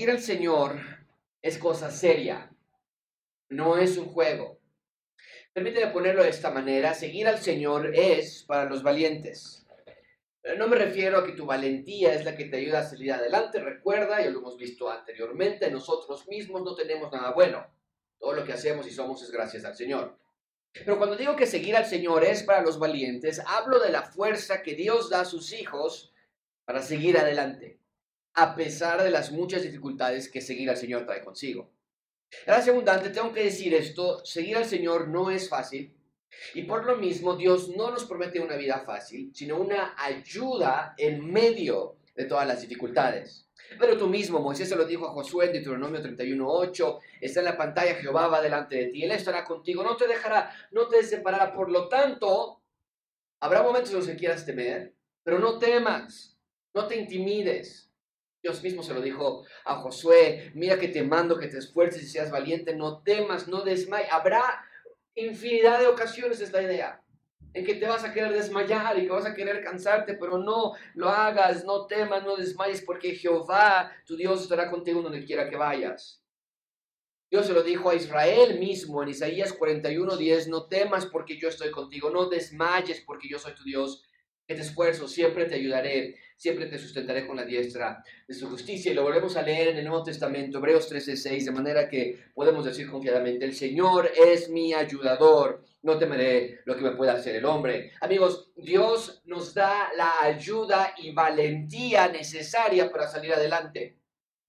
Seguir al Señor es cosa seria, no es un juego. Permíteme ponerlo de esta manera, seguir al Señor es para los valientes. No me refiero a que tu valentía es la que te ayuda a salir adelante. Recuerda, ya lo hemos visto anteriormente, nosotros mismos no tenemos nada bueno. Todo lo que hacemos y somos es gracias al Señor. Pero cuando digo que seguir al Señor es para los valientes, hablo de la fuerza que Dios da a sus hijos para seguir adelante a pesar de las muchas dificultades que seguir al Señor trae consigo. Gracias abundante, tengo que decir esto, seguir al Señor no es fácil y por lo mismo Dios no nos promete una vida fácil, sino una ayuda en medio de todas las dificultades. Pero tú mismo, Moisés se lo dijo a Josué en Deuteronomio 31.8, está en la pantalla, Jehová va delante de ti, Él estará contigo, no te dejará, no te separará. Por lo tanto, habrá momentos en los que quieras temer, pero no temas, no te intimides, Dios mismo se lo dijo a Josué, mira que te mando que te esfuerces y seas valiente, no temas, no desmayes. Habrá infinidad de ocasiones, es la idea, en que te vas a querer desmayar y que vas a querer cansarte, pero no lo hagas, no temas, no desmayes, porque Jehová, tu Dios, estará contigo donde quiera que vayas. Dios se lo dijo a Israel mismo en Isaías 41:10, no temas porque yo estoy contigo, no desmayes porque yo soy tu Dios, esfuerzo, siempre te ayudaré siempre te sustentaré con la diestra de su justicia. Y lo volvemos a leer en el Nuevo Testamento, Hebreos 13:6, de manera que podemos decir confiadamente, el Señor es mi ayudador, no temeré lo que me pueda hacer el hombre. Amigos, Dios nos da la ayuda y valentía necesaria para salir adelante,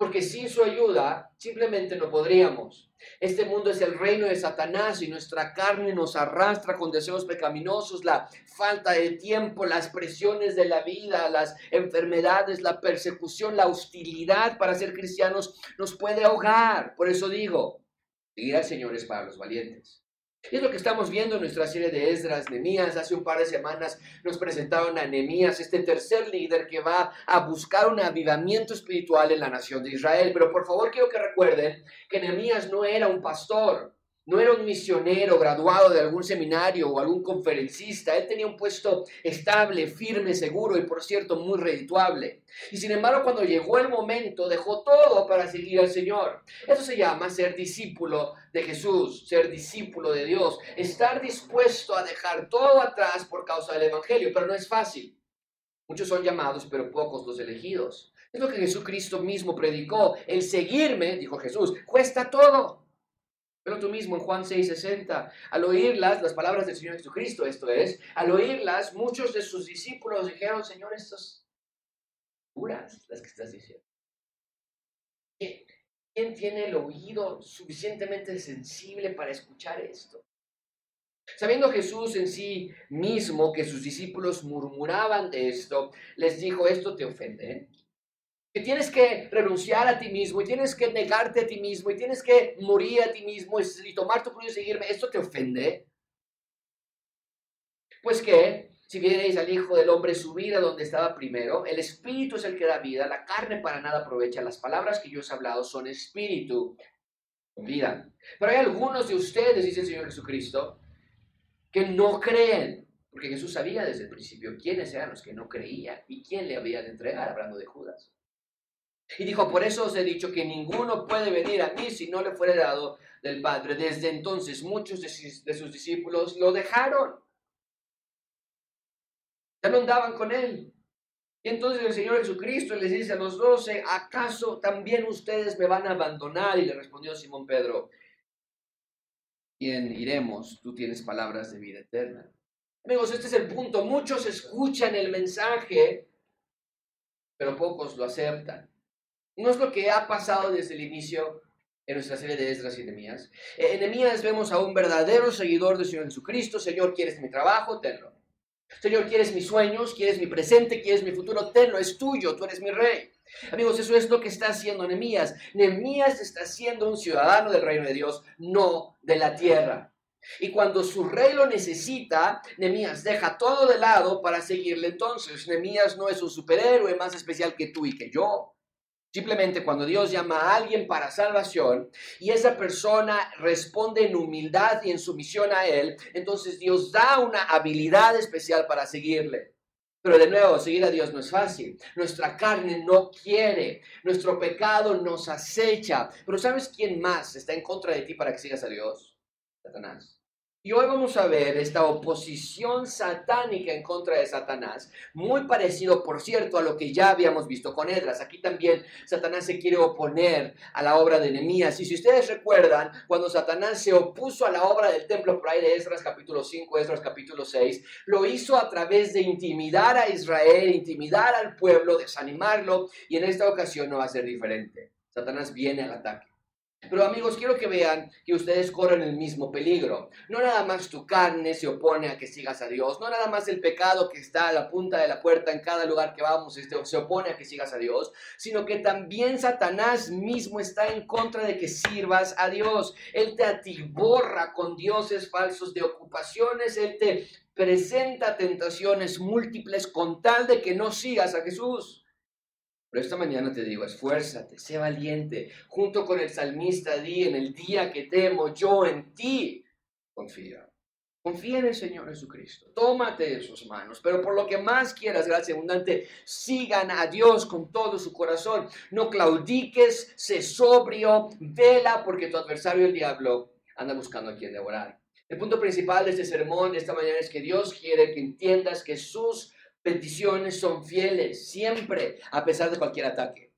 porque sin su ayuda simplemente no podríamos. Este mundo es el reino de Satanás y nuestra carne nos arrastra con deseos pecaminosos, la falta de tiempo, las presiones de la vida, las enfermedades, la persecución, la hostilidad para ser cristianos nos puede ahogar. Por eso digo, seguir al Señor es para los valientes. Y es lo que estamos viendo en nuestra serie de Esdras, Nemías. Hace un par de semanas nos presentaron a Nemías, este tercer líder que va a buscar un avivamiento espiritual en la nación de Israel. Pero por favor quiero que recuerden que Nemías no era un pastor. No era un misionero graduado de algún seminario o algún conferencista. Él tenía un puesto estable, firme, seguro y, por cierto, muy redituable. Y sin embargo, cuando llegó el momento, dejó todo para seguir al Señor. Eso se llama ser discípulo de Jesús, ser discípulo de Dios. Estar dispuesto a dejar todo atrás por causa del Evangelio. Pero no es fácil. Muchos son llamados, pero pocos los elegidos. Es lo que Jesucristo mismo predicó. El seguirme, dijo Jesús, cuesta todo. Pero tú mismo en Juan 6:60, al oírlas, las palabras del Señor Jesucristo, esto es, al oírlas, muchos de sus discípulos dijeron, Señor, estas puras las que estás diciendo. ¿Quién tiene el oído suficientemente sensible para escuchar esto? Sabiendo Jesús en sí mismo que sus discípulos murmuraban de esto, les dijo, esto te ofende que tienes que renunciar a ti mismo y tienes que negarte a ti mismo y tienes que morir a ti mismo y, tomar tu cruz y seguirme, ¿esto te ofende? Pues que, si vierais al Hijo del Hombre subir a donde estaba primero, el Espíritu es el que da vida, la carne para nada aprovecha. Las palabras que yo os he hablado son Espíritu, vida. Pero hay algunos de ustedes, dice el Señor Jesucristo, que no creen. Porque Jesús sabía desde el principio quiénes eran los que no creían y quién le había de entregar, hablando de Judas. Y dijo, por eso os he dicho que ninguno puede venir a mí si no le fuere dado del Padre. Desde entonces muchos de sus, discípulos lo dejaron. Ya no andaban con él. Y entonces el Señor Jesucristo les dice a los doce, ¿acaso también ustedes me van a abandonar? Y le respondió Simón Pedro, ¿quién iremos? Tú tienes palabras de vida eterna. Amigos, este es el punto. Muchos escuchan el mensaje, pero pocos lo aceptan. No es lo que ha pasado desde el inicio en nuestra serie de Esdras y Nehemías. En Nehemías vemos a un verdadero seguidor del Señor Jesucristo. Señor, ¿quieres mi trabajo? Tenlo. Señor, ¿quieres mis sueños? ¿Quieres mi presente? ¿Quieres mi futuro? Tenlo, es tuyo, tú eres mi rey. Amigos, eso es lo que está haciendo Nehemías. Nehemías está siendo un ciudadano del reino de Dios, no de la tierra. Y cuando su rey lo necesita, Nehemías deja todo de lado para seguirle. Entonces, Nehemías no es un superhéroe más especial que tú y que yo. Simplemente cuando Dios llama a alguien para salvación y esa persona responde en humildad y en sumisión a Él, entonces Dios da una habilidad especial para seguirle. Pero de nuevo, seguir a Dios no es fácil. Nuestra carne no quiere. Nuestro pecado nos acecha. Pero ¿sabes quién más está en contra de ti para que sigas a Dios? Satanás. Y hoy vamos a ver esta oposición satánica en contra de Satanás, muy parecido, por cierto, a lo que ya habíamos visto con Edras. Aquí también Satanás se quiere oponer a la obra de Nehemías. Y si ustedes recuerdan, cuando Satanás se opuso a la obra del templo por ahí de Esdras capítulo 5, Esdras capítulo 6, lo hizo a través de intimidar a Israel, intimidar al pueblo, desanimarlo, y en esta ocasión no va a ser diferente. Satanás viene al ataque. Pero amigos, quiero que vean que ustedes corren el mismo peligro. No nada más tu carne se opone a que sigas a Dios, no nada más el pecado que está a la punta de la puerta en cada lugar que vamos este, se opone a que sigas a Dios, sino que también Satanás mismo está en contra de que sirvas a Dios. Él te atiborra con dioses falsos de ocupaciones, Él te presenta tentaciones múltiples con tal de que no sigas a Jesús. Pero esta mañana te digo, esfuérzate, sé valiente. Junto con el salmista di, en el día que temo, yo en ti confío. Confía en el Señor Jesucristo. Tómate de sus manos. Pero por lo que más quieras, gracia abundante, sigan a Dios con todo su corazón. No claudiques, sé sobrio, vela, porque tu adversario, el diablo, anda buscando a quien devorar. El punto principal de este sermón esta mañana es que Dios quiere que entiendas que sus peticiones son fieles, siempre, a pesar de cualquier ataque,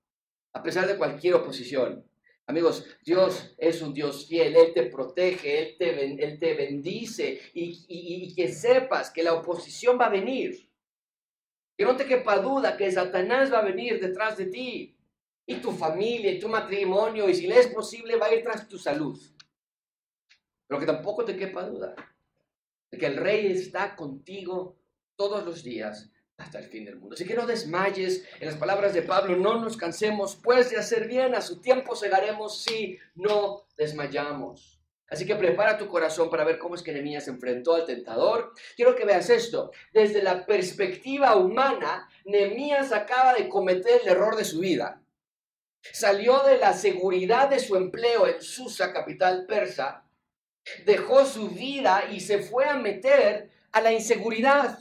a pesar de cualquier oposición. Amigos, Dios es un Dios fiel, Él te protege, Él te, bendice y, y que sepas que la oposición va a venir. Que no te quepa duda que Satanás va a venir detrás de ti y tu familia y tu matrimonio y si le es posible va a ir tras tu salud. Pero que tampoco te quepa duda de que el rey está contigo todos los días hasta el fin del mundo. Así que no desmayes, en las palabras de Pablo, no nos cansemos pues de hacer bien, a su tiempo cegaremos si no desmayamos. Así que prepara tu corazón para ver cómo es que Nehemías se enfrentó al tentador. Quiero que veas esto. Desde la perspectiva humana, Nehemías acaba de cometer el error de su vida. Salió de la seguridad de su empleo en Susa, capital persa, dejó su vida y se fue a meter a la inseguridad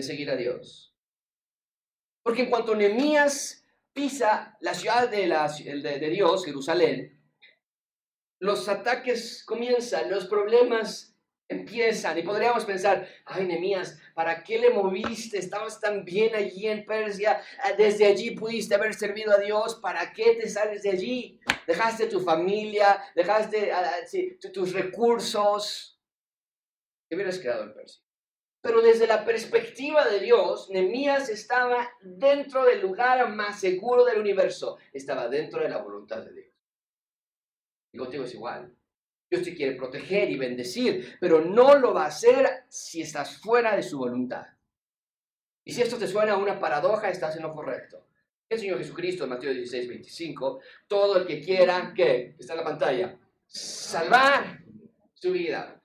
de seguir a Dios. Porque en cuanto Nehemías pisa la ciudad de, la, Dios, Jerusalén, los ataques comienzan, los problemas empiezan y podríamos pensar, ay Nehemías, ¿para qué le moviste? Estabas tan bien allí en Persia, ah, desde allí pudiste haber servido a Dios, ¿para qué te sales de allí? Dejaste tu familia, dejaste ah, tus recursos, te hubieras quedado en Persia. Pero desde la perspectiva de Dios, Nemías estaba dentro del lugar más seguro del universo. Estaba dentro de la voluntad de Dios. Y contigo es igual. Dios te quiere proteger y bendecir, pero no lo va a hacer si estás fuera de su voluntad. Y si esto te suena a una paradoja, estás en lo correcto. El Señor Jesucristo en Mateo 16, 25, todo el que quiera, ¿qué? Está en la pantalla, salvar su vida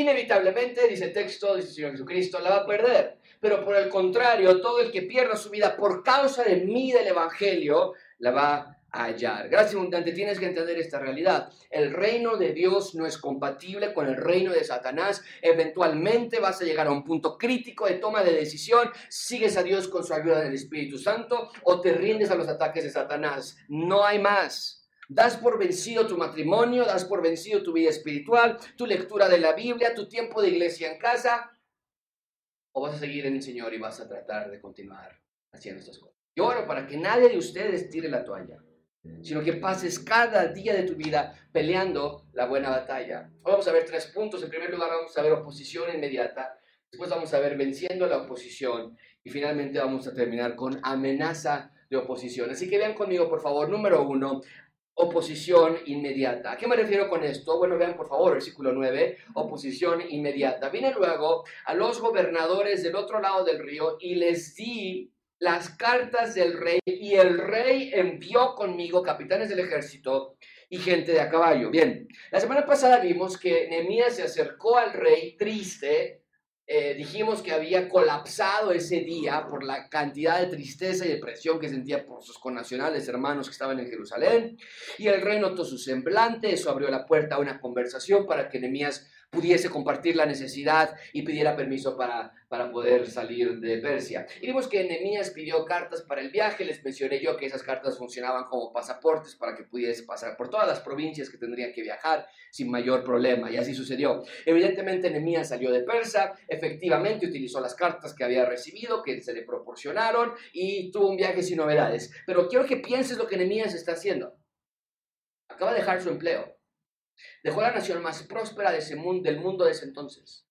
inevitablemente, dice el texto, dice el Señor Jesucristo, la va a perder. Pero por el contrario, todo el que pierda su vida por causa de mí, del Evangelio, la va a hallar. Gracias abundante, tienes que entender esta realidad. El reino de Dios no es compatible con el reino de Satanás. Eventualmente vas a llegar a un punto crítico de toma de decisión. Sigues a Dios con su ayuda del Espíritu Santo o te rindes a los ataques de Satanás. No hay más. Das por vencido tu matrimonio, das por vencido tu vida espiritual, tu lectura de la Biblia, tu tiempo de iglesia en casa, o vas a seguir en el Señor y vas a tratar de continuar haciendo estas cosas. Yo oro para que nadie de ustedes tire la toalla, sino que pases cada día de tu vida peleando la buena batalla. Hoy vamos a ver tres puntos. En primer lugar, vamos a ver oposición inmediata. Después vamos a ver venciendo la oposición. Y finalmente vamos a terminar con amenaza de oposición. Así que vean conmigo, por favor, número uno, oposición inmediata. ¿A qué me refiero con esto? Bueno, vean por favor, versículo 9, oposición inmediata. Vine luego a los gobernadores del otro lado del río y les di las cartas del rey y el rey envió conmigo capitanes del ejército y gente de a caballo. Bien, la semana pasada vimos que Nehemías se acercó al rey triste eh, dijimos que había colapsado ese día por la cantidad de tristeza y depresión que sentía por sus connacionales hermanos que estaban en Jerusalén. Y el rey notó su semblante, eso abrió la puerta a una conversación para que Nehemías pudiese compartir la necesidad y pidiera permiso para, para poder salir de Persia. Y vimos que Nehemías pidió cartas para el viaje, les mencioné yo que esas cartas funcionaban como pasaportes para que pudiese pasar por todas las provincias que tendrían que viajar sin mayor problema, y así sucedió. Evidentemente Nehemías salió de Persia, efectivamente utilizó las cartas que había recibido, que se le proporcionaron, y tuvo un viaje sin novedades. Pero quiero que pienses lo que Nehemías está haciendo. Acaba de dejar su empleo Dejó la nación más próspera de ese mundo, del mundo de ese entonces.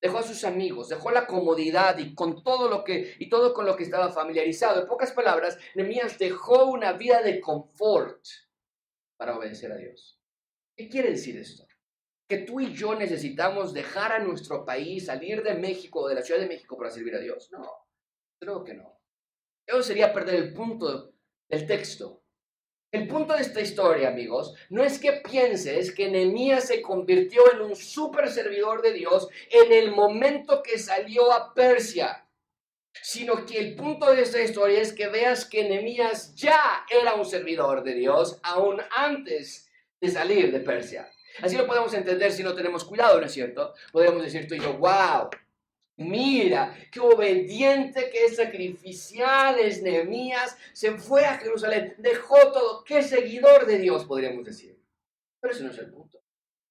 Dejó a sus amigos, dejó la comodidad y con todo lo que y todo con lo que estaba familiarizado. En pocas palabras, Nehemías dejó una vida de confort para obedecer a Dios. ¿Qué quiere decir esto? Que tú y yo necesitamos dejar a nuestro país, salir de México o de la Ciudad de México para servir a Dios. No, creo que no. Eso sería perder el punto del texto. El punto de esta historia, amigos, no es que pienses que Nehemías se convirtió en un super servidor de Dios en el momento que salió a Persia, sino que el punto de esta historia es que veas que Nehemías ya era un servidor de Dios aún antes de salir de Persia. Así lo podemos entender si no tenemos cuidado, ¿no es cierto? Podemos decir tú y yo, wow, Mira, qué obediente, qué sacrificial es. Se fue a Jerusalén, dejó todo. Qué seguidor de Dios, podríamos decir. Pero ese no es el punto.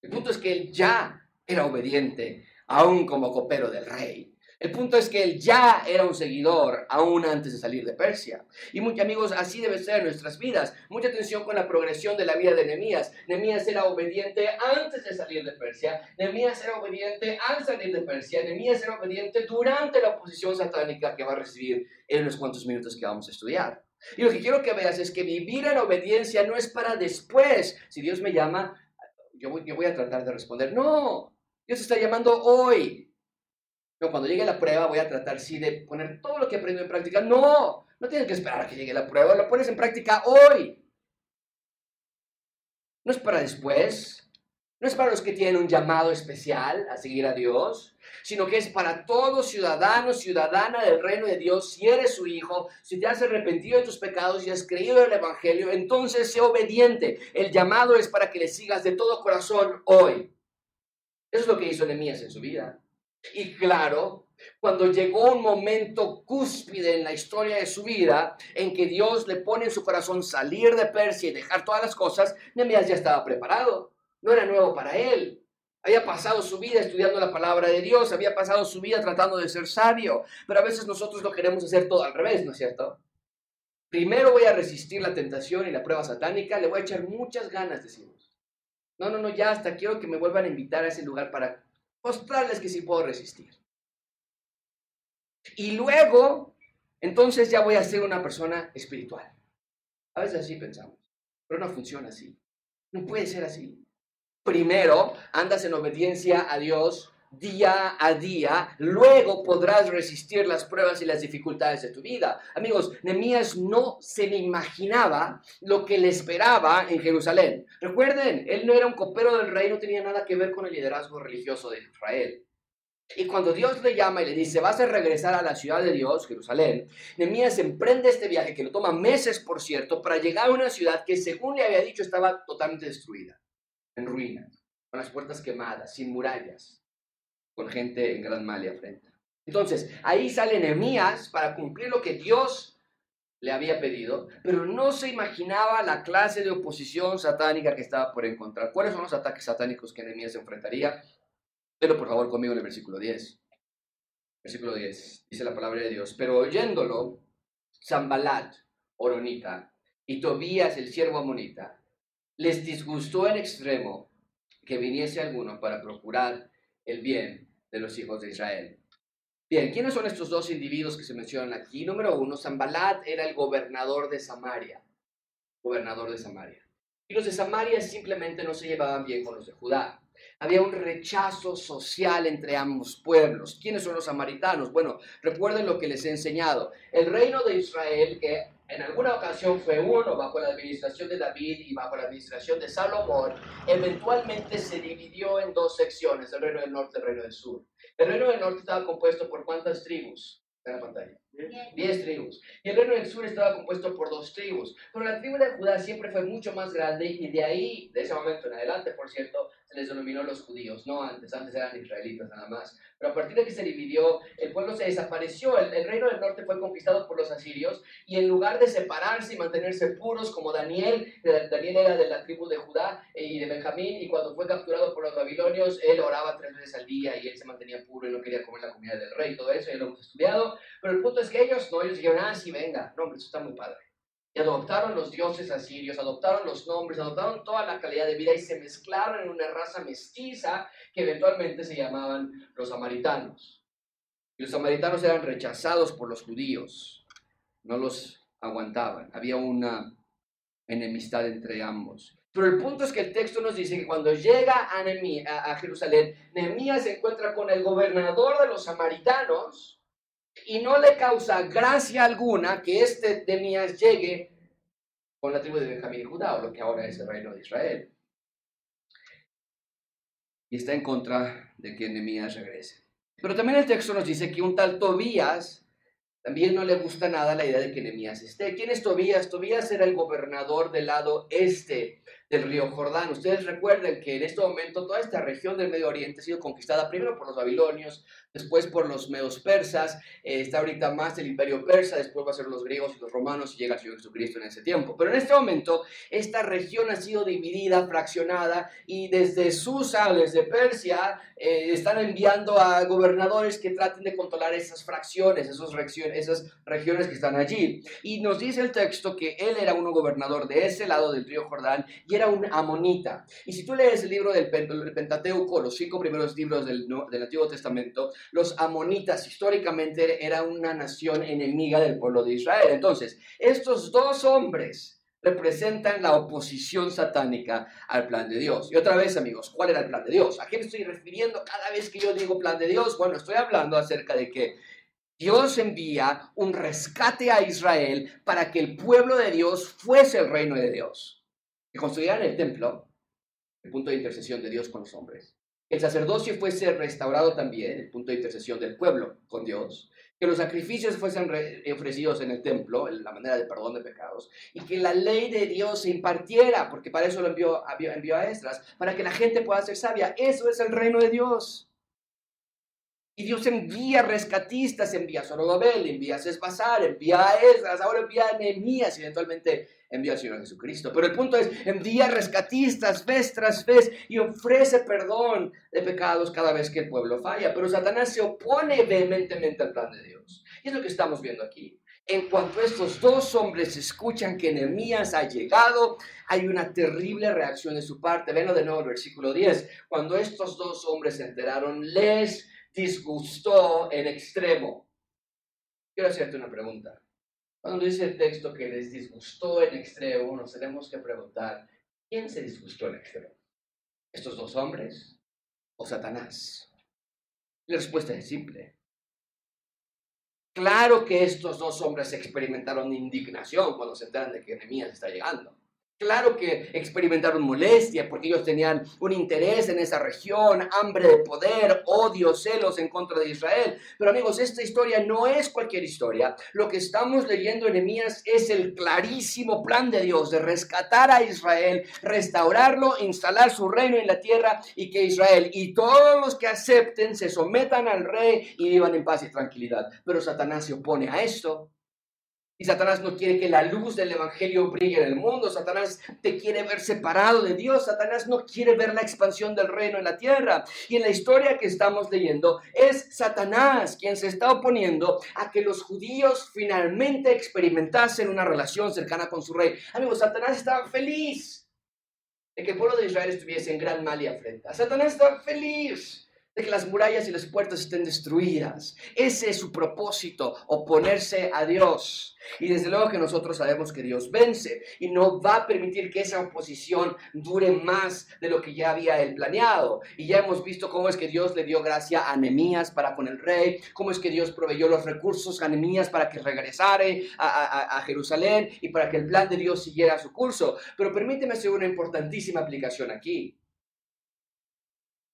El punto es que él ya era obediente, aún como copero del rey. El punto es que él ya era un seguidor aún antes de salir de Persia. Y muchos amigos, así debe ser en nuestras vidas. Mucha atención con la progresión de la vida de Nehemías. Nehemías era obediente antes de salir de Persia. Nehemías era obediente al salir de Persia. Nehemías era obediente durante la oposición satánica que va a recibir en unos cuantos minutos que vamos a estudiar. Y lo que quiero que veas es que vivir en obediencia no es para después. Si Dios me llama, yo voy, yo voy a tratar de responder. No, Dios está llamando hoy. No, cuando llegue la prueba voy a tratar sí de poner todo lo que aprendo en práctica. No, no tienes que esperar a que llegue la prueba, lo pones en práctica hoy. No es para después, no es para los que tienen un llamado especial a seguir a Dios, sino que es para todo ciudadano, ciudadana del reino de Dios. Si eres su hijo, si te has arrepentido de tus pecados y has creído en el Evangelio, entonces sé obediente. El llamado es para que le sigas de todo corazón hoy. Eso es lo que hizo Nehemías en su vida. Y claro, cuando llegó un momento cúspide en la historia de su vida, en que Dios le pone en su corazón salir de Persia y dejar todas las cosas, Nehemías ya estaba preparado. No era nuevo para él. Había pasado su vida estudiando la palabra de Dios, había pasado su vida tratando de ser sabio, pero a veces nosotros lo queremos hacer todo al revés, ¿no es cierto? Primero voy a resistir la tentación y la prueba satánica, le voy a echar muchas ganas, decimos. No, no, no, ya hasta quiero que me vuelvan a invitar a ese lugar para mostrarles que sí puedo resistir. Y luego, entonces ya voy a ser una persona espiritual. A veces así pensamos, pero no funciona así. No puede ser así. Primero, andas en obediencia a Dios día a día, luego podrás resistir las pruebas y las dificultades de tu vida. Amigos, Nehemías no se le imaginaba lo que le esperaba en Jerusalén. Recuerden, él no era un copero del rey, no tenía nada que ver con el liderazgo religioso de Israel. Y cuando Dios le llama y le dice, vas a regresar a la ciudad de Dios, Jerusalén, Nehemías emprende este viaje, que lo toma meses, por cierto, para llegar a una ciudad que, según le había dicho, estaba totalmente destruida, en ruinas, con las puertas quemadas, sin murallas con gente en gran mal y afrenta. Entonces, ahí sale Nehemías para cumplir lo que Dios le había pedido, pero no se imaginaba la clase de oposición satánica que estaba por encontrar. ¿Cuáles son los ataques satánicos que Nehemías enfrentaría? Pero por favor conmigo en el versículo 10. Versículo 10, dice la palabra de Dios, pero oyéndolo, Zambalat, Oronita, y Tobías, el siervo amonita, les disgustó en extremo que viniese alguno para procurar el bien de los hijos de Israel. Bien, ¿quiénes son estos dos individuos que se mencionan aquí? Número uno, Zambalat era el gobernador de Samaria. Gobernador de Samaria. Y los de Samaria simplemente no se llevaban bien con los de Judá. Había un rechazo social entre ambos pueblos. ¿Quiénes son los samaritanos? Bueno, recuerden lo que les he enseñado. El reino de Israel, que en alguna ocasión fue uno bajo la administración de David y bajo la administración de Salomón, eventualmente se dividió en dos secciones, el reino del norte y el reino del sur. El reino del norte estaba compuesto por cuántas tribus? En la pantalla. Diez tribus. Y el reino del sur estaba compuesto por dos tribus. Pero la tribu de Judá siempre fue mucho más grande y de ahí, de ese momento en adelante, por cierto, se les denominó los judíos. No antes, antes eran israelitas nada más. Pero a partir de que se dividió, el pueblo se desapareció. El, reino del norte fue conquistado por los asirios y en lugar de separarse y mantenerse puros como Daniel, Daniel era de la tribu de Judá eh, y de Benjamín y cuando fue capturado por los babilonios, él oraba tres veces al día y él se mantenía puro y no quería comer la comida del rey todo eso, ya lo hemos estudiado. Pero el punto es que ellos no, ellos dijeron, ah, sí, venga, no, hombre, eso está muy padre. Y adoptaron los dioses asirios, adoptaron los nombres, adoptaron toda la calidad de vida y se mezclaron en una raza mestiza que eventualmente se llamaban los samaritanos. Y los samaritanos eran rechazados por los judíos, no los aguantaban, había una enemistad entre ambos. Pero el punto es que el texto nos dice que cuando llega a, a, a Jerusalén, Nehemías se encuentra con el gobernador de los samaritanos, y no le causa gracia alguna que este Nehemías llegue con la tribu de Benjamín y Judá, o lo que ahora es el reino de Israel. Y está en contra de que Nehemías regrese. Pero también el texto nos dice que un tal Tobías también no le gusta nada la idea de que Nehemías esté. ¿Quién es Tobías? Tobías era el gobernador del lado este del río Jordán. Ustedes recuerden que en este momento toda esta región del Medio Oriente ha sido conquistada primero por los babilonios, después por los medos persas, eh, está ahorita más el imperio persa, después va a ser los griegos y los romanos y llega el Señor Jesucristo en ese tiempo. Pero en este momento esta región ha sido dividida, fraccionada y desde Susa, desde Persia, eh, están enviando a gobernadores que traten de controlar esas fracciones, esas regiones, esas regiones que están allí. Y nos dice el texto que él era uno gobernador de ese lado del río Jordán y era un amonita. Y si tú lees el libro del Pentateuco, los cinco primeros libros del, del Antiguo Testamento, los amonitas históricamente eran una nación enemiga del pueblo de Israel. Entonces, estos dos hombres representan la oposición satánica al plan de Dios. Y otra vez, amigos, ¿cuál era el plan de Dios? ¿A qué me estoy refiriendo cada vez que yo digo plan de Dios? Bueno, estoy hablando acerca de que Dios envía un rescate a Israel para que el pueblo de Dios fuese el reino de Dios que construyeran el templo, el punto de intercesión de Dios con los hombres. El sacerdocio fuese restaurado también, el punto de intercesión del pueblo con Dios. Que los sacrificios fuesen ofrecidos en el templo, en la manera de perdón de pecados. Y que la ley de Dios se impartiera, porque para eso lo envió, envió a Estras, para que la gente pueda ser sabia. Eso es el reino de Dios. Y Dios envía rescatistas, envía a Zorobabel, envía a Cesbazar, envía a Esdras, ahora envía a Nehemías y eventualmente envía al Señor Jesucristo. Pero el punto es, envía rescatistas vez tras vez y ofrece perdón de pecados cada vez que el pueblo falla. Pero Satanás se opone vehementemente al plan de Dios. Y es lo que estamos viendo aquí. En cuanto estos dos hombres escuchan que Nehemías ha llegado, hay una terrible reacción de su parte. Venlo de nuevo el versículo 10. Cuando estos dos hombres se enteraron, les disgustó en extremo. Quiero hacerte una pregunta. Cuando dice el texto que les disgustó en extremo, nos tenemos que preguntar, ¿quién se disgustó en extremo? ¿Estos dos hombres o Satanás? La respuesta es simple. Claro que estos dos hombres experimentaron indignación cuando se enteran de que Nehemías está llegando. Claro que experimentaron molestia porque ellos tenían un interés en esa región, hambre de poder, odio, celos en contra de Israel. Pero amigos, esta historia no es cualquier historia. Lo que estamos leyendo en Emías es el clarísimo plan de Dios de rescatar a Israel, restaurarlo, instalar su reino en la tierra y que Israel y todos los que acepten se sometan al rey y vivan en paz y tranquilidad. Pero Satanás se opone a esto y Satanás no quiere que la luz del Evangelio brille en el mundo. Satanás te quiere ver separado de Dios. Satanás no quiere ver la expansión del reino en la tierra. Y en la historia que estamos leyendo es Satanás quien se está oponiendo a que los judíos finalmente experimentasen una relación cercana con su rey. Amigos, Satanás estaba feliz de que el pueblo de Israel estuviese en gran mal y afrenta. Satanás estaba feliz de que las murallas y las puertas estén destruidas. Ese es su propósito, oponerse a Dios. Y desde luego que nosotros sabemos que Dios vence y no va a permitir que esa oposición dure más de lo que ya había él planeado. Y ya hemos visto cómo es que Dios le dio gracia a Nehemías para con el rey, cómo es que Dios proveyó los recursos a Nehemías para que regresara a, a Jerusalén y para que el plan de Dios siguiera su curso. Pero permíteme hacer una importantísima aplicación aquí.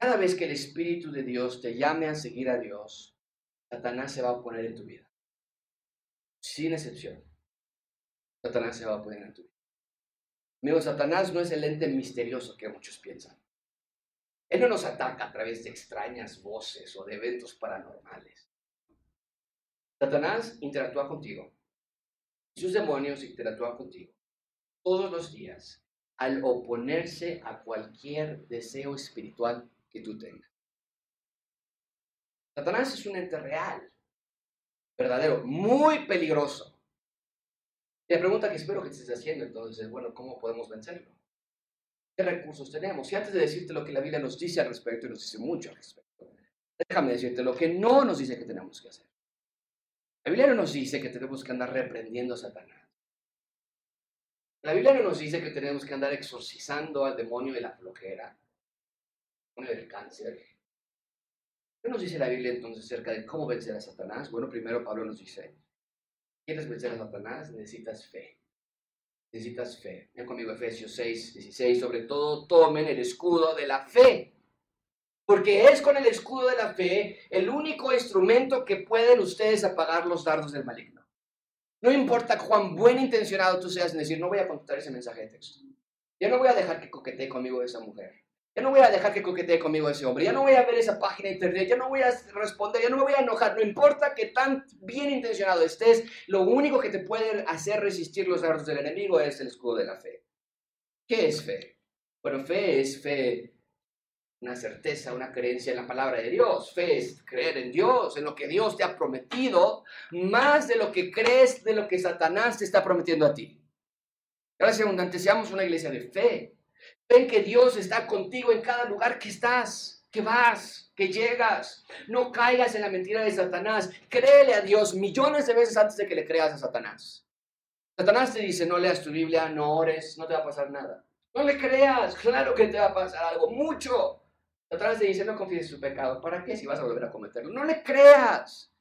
Cada vez que el Espíritu de Dios te llame a seguir a Dios, Satanás se va a poner en tu vida. sin excepción, Satanás se va a poner en tu vida. Amigo, Satanás no es el ente misterioso que muchos piensan. Él no nos ataca a través de extrañas voces o de eventos paranormales. Satanás interactúa contigo. Sus demonios interactúan contigo todos los días al oponerse a cualquier deseo espiritual que tú tengas. Satanás es un ente real, verdadero, muy peligroso. Y la pregunta que espero que estés haciendo entonces es, bueno, ¿cómo podemos vencerlo? ¿Qué recursos tenemos? Y antes de decirte lo que la Biblia nos dice al respecto, y nos dice mucho al respecto, déjame decirte lo que no nos dice que tenemos que hacer. La Biblia no nos dice que tenemos que andar reprendiendo a Satanás. La Biblia no nos dice que tenemos que andar exorcizando al demonio de la flojera, demonio del cáncer. ¿Qué nos dice la Biblia entonces acerca de cómo vencer a Satanás? Bueno, primero Pablo nos dice, ¿quieres vencer a Satanás? Necesitas fe. Necesitas fe. Ven conmigo Efesios 6, 16. Sobre todo, tomen el escudo de la fe. Porque es con el escudo de la fe el único instrumento que pueden ustedes apagar los dardos del maligno. No importa cuán buen intencionado tú seas en decir, no voy a contestar ese mensaje de texto. Ya no voy a dejar que coquetee conmigo esa mujer. Ya no voy a dejar que coquetee conmigo ese hombre. Ya no voy a ver esa página de internet. Ya no voy a responder. Ya no me voy a enojar. No importa que tan bien intencionado estés, lo único que te puede hacer resistir los dardos del enemigo es el escudo de la fe. ¿Qué es fe? Bueno, fe es fe una certeza, una creencia en la palabra de Dios. Fe es creer en Dios, en lo que Dios te ha prometido, más de lo que crees de lo que Satanás te está prometiendo a ti. Gracias abundante, seamos una iglesia de fe. Ven que Dios está contigo en cada lugar que estás, que vas, que llegas. No caigas en la mentira de Satanás. Créele a Dios millones de veces antes de que le creas a Satanás. Satanás te dice, no leas tu Biblia, no ores, no te va a pasar nada. No le creas, claro que te va a pasar algo, mucho. Satanás te dice, no confíes en su pecado. ¿Para qué si vas a volver a cometerlo? No le creas.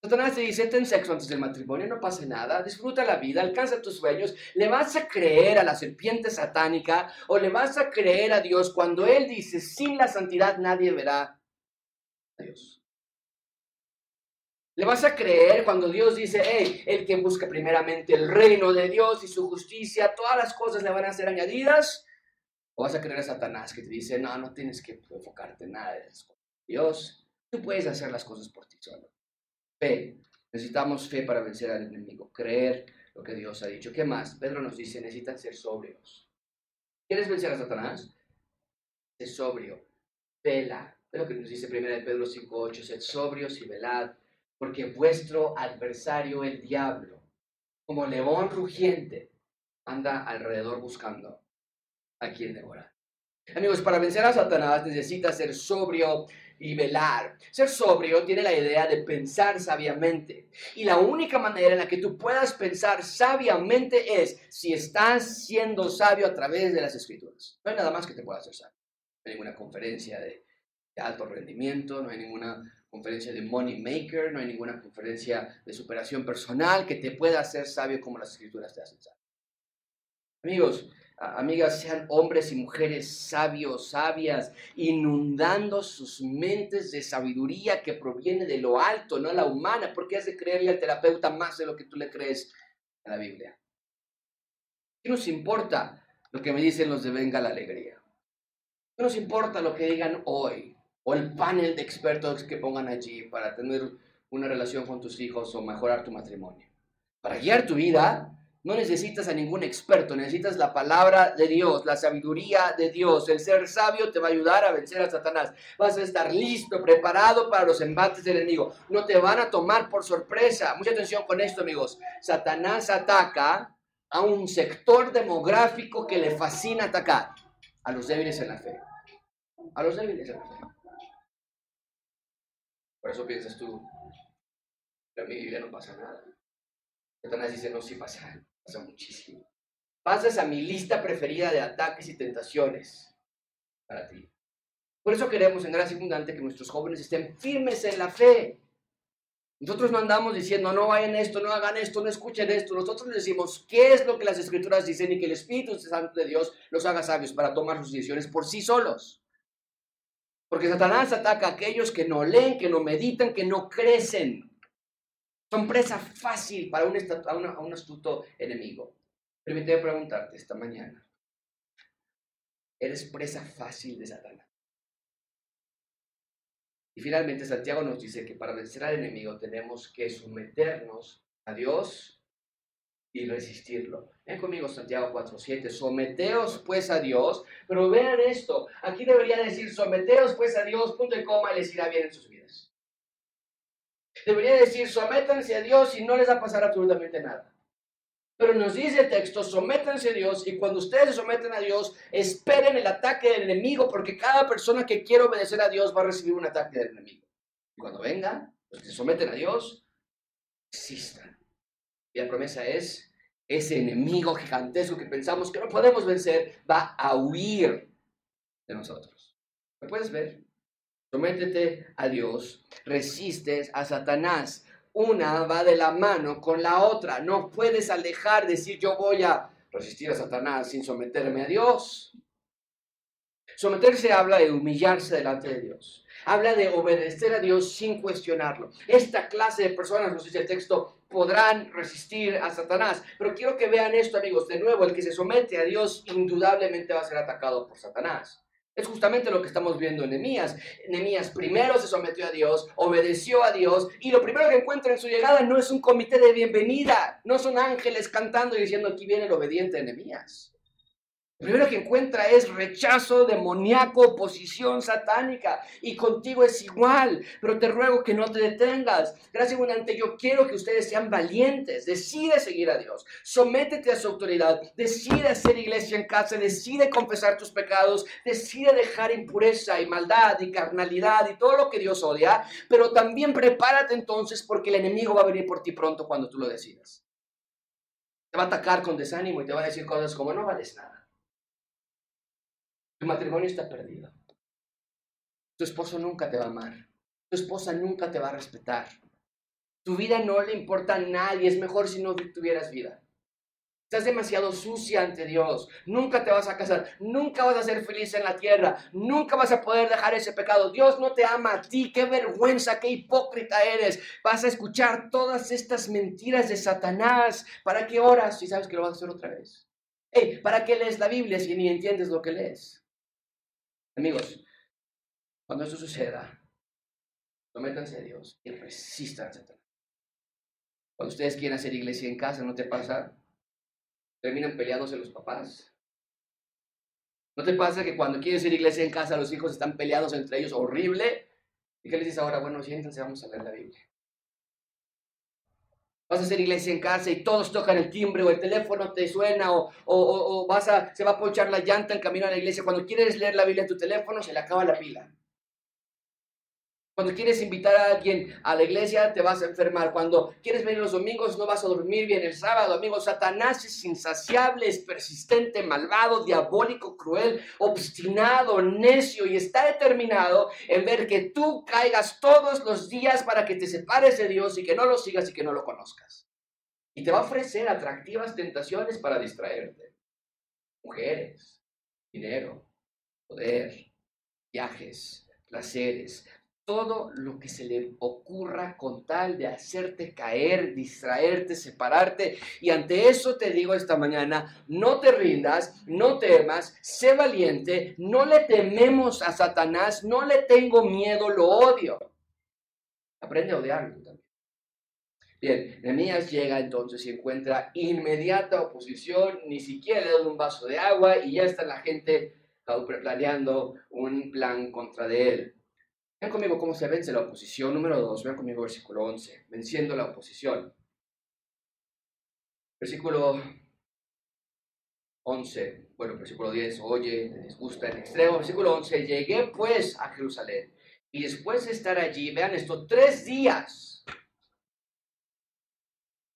Satanás te dice, ten sexo antes del matrimonio, no pase nada, disfruta la vida, alcanza tus sueños. ¿Le vas a creer a la serpiente satánica o le vas a creer a Dios cuando Él dice, sin la santidad nadie verá a Dios? ¿Le vas a creer cuando Dios dice, hey, el que busca primeramente el reino de Dios y su justicia, todas las cosas le van a ser añadidas? O vas a creer a Satanás que te dice, no, no tienes que enfocarte en nada de eso. Dios, tú puedes hacer las cosas por ti solo. Fe. Necesitamos fe para vencer al enemigo. Creer lo que Dios ha dicho. ¿Qué más? Pedro nos dice, necesitan ser sobrios. ¿Quieres vencer a Satanás? Sé sobrio. Vela. Ve lo que nos dice 1 Pedro 5.8. Sed sobrios y velad, porque vuestro adversario, el diablo, como león rugiente, anda alrededor buscando a quien devorar. Amigos, para vencer a Satanás necesitas ser sobrio y velar. Ser sobrio tiene la idea de pensar sabiamente. Y la única manera en la que tú puedas pensar sabiamente es si estás siendo sabio a través de las escrituras. No hay nada más que te pueda hacer sabio. No hay ninguna conferencia de, alto rendimiento, no hay ninguna conferencia de money maker, no hay ninguna conferencia de superación personal que te pueda hacer sabio como las escrituras te hacen sabio. Amigos, amigas, sean hombres y mujeres sabios, sabias, inundando sus mentes de sabiduría que proviene de lo alto, no la humana, porque has de creerle al terapeuta más de lo que tú le crees a la Biblia. ¿Qué nos importa lo que me dicen los de Venga la Alegría? ¿Qué nos importa lo que digan hoy? O el panel de expertos que pongan allí para tener una relación con tus hijos o mejorar tu matrimonio. Para guiar tu vida, no necesitas a ningún experto, necesitas la palabra de Dios, la sabiduría de Dios. El ser sabio te va a ayudar a vencer a Satanás. Vas a estar listo, preparado para los embates del enemigo. No te van a tomar por sorpresa. Mucha atención con esto, amigos. Satanás ataca a un sector demográfico que le fascina atacar. A los débiles en la fe. A los débiles en la fe. Por eso piensas tú, en mi Biblia no pasa nada. Satanás dice, no, sí pasa, pasa muchísimo. Pasas a mi lista preferida de ataques y tentaciones para ti. Por eso queremos en Gracia Abundante que nuestros jóvenes estén firmes en la fe. Nosotros no andamos diciendo, no vayan esto, no hagan esto, no escuchen esto. Nosotros les decimos qué es lo que las escrituras dicen y que el Espíritu Santo de Dios los haga sabios para tomar sus decisiones por sí solos. Porque Satanás ataca a aquellos que no leen, que no meditan, que no crecen. Son presa fácil para un, un astuto enemigo. Permíteme preguntarte esta mañana. ¿Eres presa fácil de Satanás? Y finalmente Santiago nos dice que para vencer al enemigo tenemos que someternos a Dios y resistirlo. Ven conmigo Santiago 4.7, someteos pues a Dios, pero vean esto, aquí debería decir someteos pues a Dios, punto y coma, y les irá bien en sus vidas. Debería decir sométanse a Dios y no les va a pasar absolutamente nada. Pero nos dice el texto, sométanse a Dios y cuando ustedes se someten a Dios, esperen el ataque del enemigo porque cada persona que quiere obedecer a Dios va a recibir un ataque del enemigo. Y cuando venga, los que se someten a Dios, existan. Y la promesa es, ese enemigo gigantesco que pensamos que no podemos vencer, va a huir de nosotros. ¿Me puedes ver? Sométete a Dios, resistes a Satanás. Una va de la mano con la otra. No puedes alejar, decir yo voy a resistir a Satanás sin someterme a Dios. Someterse habla de humillarse delante de Dios. Habla de obedecer a Dios sin cuestionarlo. Esta clase de personas, nos dice el texto, podrán resistir a Satanás. Pero quiero que vean esto, amigos. De nuevo, el que se somete a Dios indudablemente va a ser atacado por Satanás. Es justamente lo que estamos viendo en Nehemías. Nehemías primero se sometió a Dios, obedeció a Dios, y lo primero que encuentra en su llegada no es un comité de bienvenida, no son ángeles cantando y diciendo aquí viene el obediente de Nehemías. Lo primero que encuentra es rechazo demoníaco, oposición satánica. Y contigo es igual. Pero te ruego que no te detengas. Gracias abundante, yo quiero que ustedes sean valientes. Decide seguir a Dios. Sométete a su autoridad. Decide hacer iglesia en casa. Decide confesar tus pecados. Decide dejar impureza y maldad y carnalidad y todo lo que Dios odia. Pero también prepárate entonces porque el enemigo va a venir por ti pronto cuando tú lo decidas. Te va a atacar con desánimo y te va a decir cosas como no vales nada tu matrimonio está perdido. Tu esposo nunca te va a amar. Tu esposa nunca te va a respetar. Tu vida no le importa a nadie. Es mejor si no tuvieras vida. Estás demasiado sucia ante Dios. Nunca te vas a casar. Nunca vas a ser feliz en la tierra. Nunca vas a poder dejar ese pecado. Dios no te ama a ti. Qué vergüenza, qué hipócrita eres. Vas a escuchar todas estas mentiras de Satanás. ¿Para qué oras si sabes que lo vas a hacer otra vez? ¿Para qué lees la Biblia si ni entiendes lo que lees? Amigos, cuando eso suceda, sométanse a Dios y resistan a. Cuando ustedes quieren hacer iglesia en casa, ¿no te pasa? Terminan peleándose los papás. ¿No te pasa que cuando quieren hacer iglesia en casa, los hijos están peleados entre ellos horrible? ¿Y qué les dices ahora? Bueno, siéntense, vamos a leer la Biblia. Vas a hacer iglesia en casa y todos tocan el timbre o el teléfono te suena o, o, vas a, se va a ponchar la llanta en camino a la iglesia. Cuando quieres leer la Biblia en tu teléfono se le acaba la pila. Cuando quieres invitar a alguien a la iglesia, te vas a enfermar. Cuando quieres venir los domingos, no vas a dormir bien el sábado. Amigo, Satanás es insaciable, es persistente, malvado, diabólico, cruel, obstinado, necio y está determinado en ver que tú caigas todos los días para que te separes de Dios y que no lo sigas y que no lo conozcas. Y te va a ofrecer atractivas tentaciones para distraerte. Mujeres, dinero, poder, viajes, placeres, todo lo que se le ocurra con tal de hacerte caer, distraerte, separarte. Y ante eso te digo esta mañana, no te rindas, no temas, sé valiente, no le tememos a Satanás, no le tengo miedo, lo odio. Aprende a odiarlo también. Bien, Nehemías llega entonces y encuentra inmediata oposición, ni siquiera le da un vaso de agua y ya está la gente planeando un plan contra de él. Vean conmigo cómo se vence la oposición. Número 2, vean conmigo versículo 11, venciendo la oposición. Versículo 11, bueno, versículo 10, oye, les gusta en extremo. Versículo 11, llegué pues a Jerusalén y después de estar allí, vean esto, tres días. O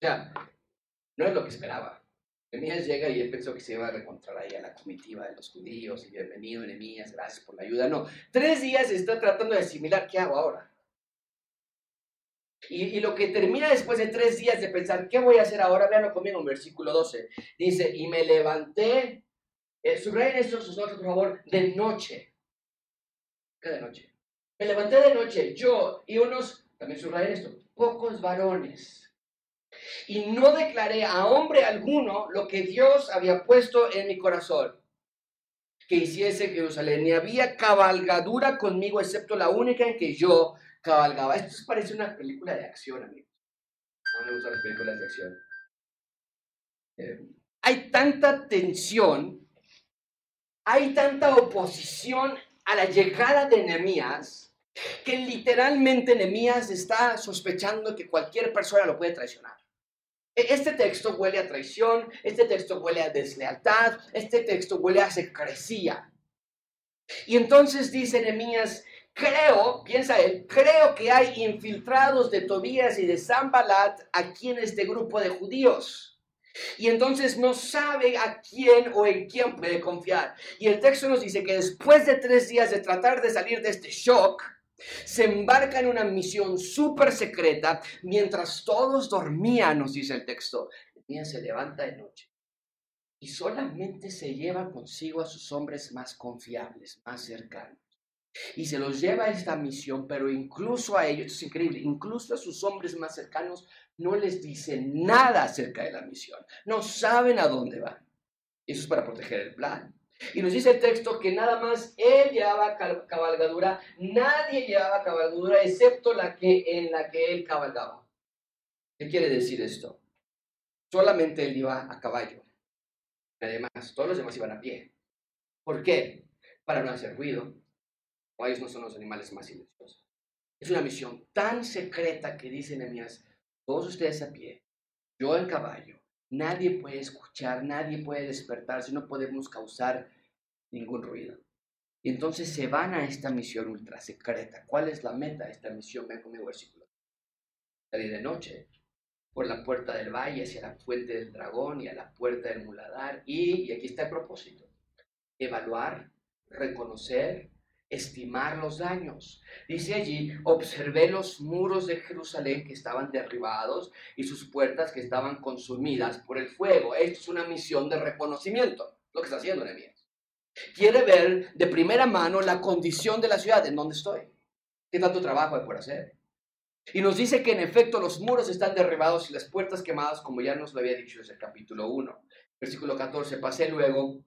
sea, no es lo que esperaba. Enemías llega y él pensó que se iba a encontrar ahí a la comitiva de los judíos y bienvenido, Enemías, gracias por la ayuda. No, tres días está tratando de asimilar qué hago ahora. Y, lo que termina después de tres días de pensar, ¿qué voy a hacer ahora? Veanlo conmigo en versículo 12. Dice, y me levanté, eh, subrayen esto sus notas, por favor, de noche. ¿Qué de noche? Me levanté de noche, yo y unos, también subrayen esto, pocos varones. Y no declaré a hombre alguno lo que Dios había puesto en mi corazón, que hiciese Jerusalén. Ni había cabalgadura conmigo, excepto la única en que yo cabalgaba. Esto parece una película de acción, amigos. No me gustan las películas de acción. Eh, hay tanta tensión, hay tanta oposición a la llegada de Nehemías, que literalmente Nehemías está sospechando que cualquier persona lo puede traicionar. E, este texto huele a traición, este texto huele a deslealtad, este texto huele a secrecía. Y entonces dice Nehemías, creo, piensa él, creo que hay infiltrados de Tobías y de Zambalat aquí en este grupo de judíos. Y entonces no sabe a quién o en quién puede confiar. Y el texto nos dice que después de tres días de tratar de salir de este shock, se embarca en una misión súper secreta mientras todos dormían, nos dice el texto. día se levanta de noche y solamente se lleva consigo a sus hombres más confiables, más cercanos. Y se los lleva a esta misión, pero incluso a ellos, es increíble, incluso a sus hombres más cercanos no les dice nada acerca de la misión. No saben a dónde van. Eso es para proteger el plan. Y nos dice el texto que nada más él llevaba cabalgadura, nadie llevaba cabalgadura excepto la que en la que él cabalgaba. ¿Qué quiere decir esto? Solamente él iba a caballo. Además, todos los demás iban a pie. ¿Por qué? Para no hacer ruido. O ellos no son los animales más silenciosos. Es una misión tan secreta que dice Nehemías, todos ustedes a pie, yo en caballo, nadie puede escuchar, nadie puede despertarse, no podemos causar ningún ruido. Y entonces se van a esta misión ultra secreta. ¿Cuál es la meta de esta misión? Ven conmigo versículo. Salir de noche por la puerta del valle hacia la fuente del dragón y a la puerta del muladar. Y, y aquí está el propósito. Evaluar, reconocer estimar los daños. Dice allí, observé los muros de Jerusalén que estaban derribados y sus puertas que estaban consumidas por el fuego. Esto es una misión de reconocimiento, lo que está haciendo Nehemías. Quiere ver de primera mano la condición de la ciudad, en donde estoy, qué tanto trabajo hay por hacer. Y nos dice que en efecto los muros están derribados y las puertas quemadas, como ya nos lo había dicho desde el capítulo 1. Versículo 14, pasé luego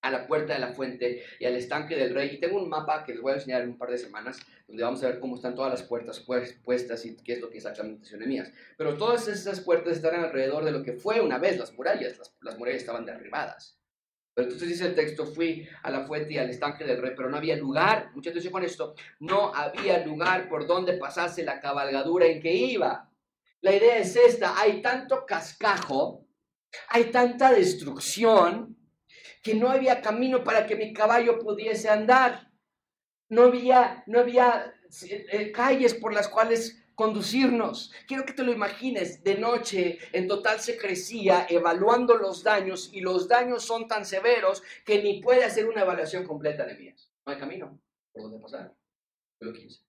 a la puerta de la fuente y al estanque del rey. Y tengo un mapa que les voy a enseñar en un par de semanas, donde vamos a ver cómo están todas las puertas pues, puestas y qué es lo que exactamente son mías. Pero todas esas puertas están alrededor de lo que fue una vez las murallas. Las, las murallas estaban derribadas. Pero entonces dice el texto, fui a la fuente y al estanque del rey, pero no había lugar, mucha atención con esto, no había lugar por donde pasase la cabalgadura en que iba. La idea es esta, hay tanto cascajo, hay tanta destrucción, que no había camino para que mi caballo pudiese andar. No había, no había eh, eh, calles por las cuales conducirnos. Quiero que te lo imagines de noche en total secrecía, evaluando los daños, y los daños son tan severos que ni puede hacer una evaluación completa de mías. No hay camino por donde pasar. Versículo 15.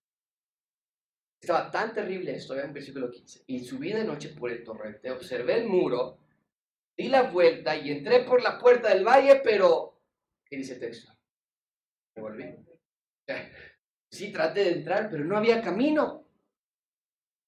Estaba tan terrible esto, en versículo 15. Y subí de noche por el torrente, observé el muro di la vuelta y entré por la puerta del valle, pero, ¿qué dice el texto? Me volví. Sí, traté de entrar, pero no había camino.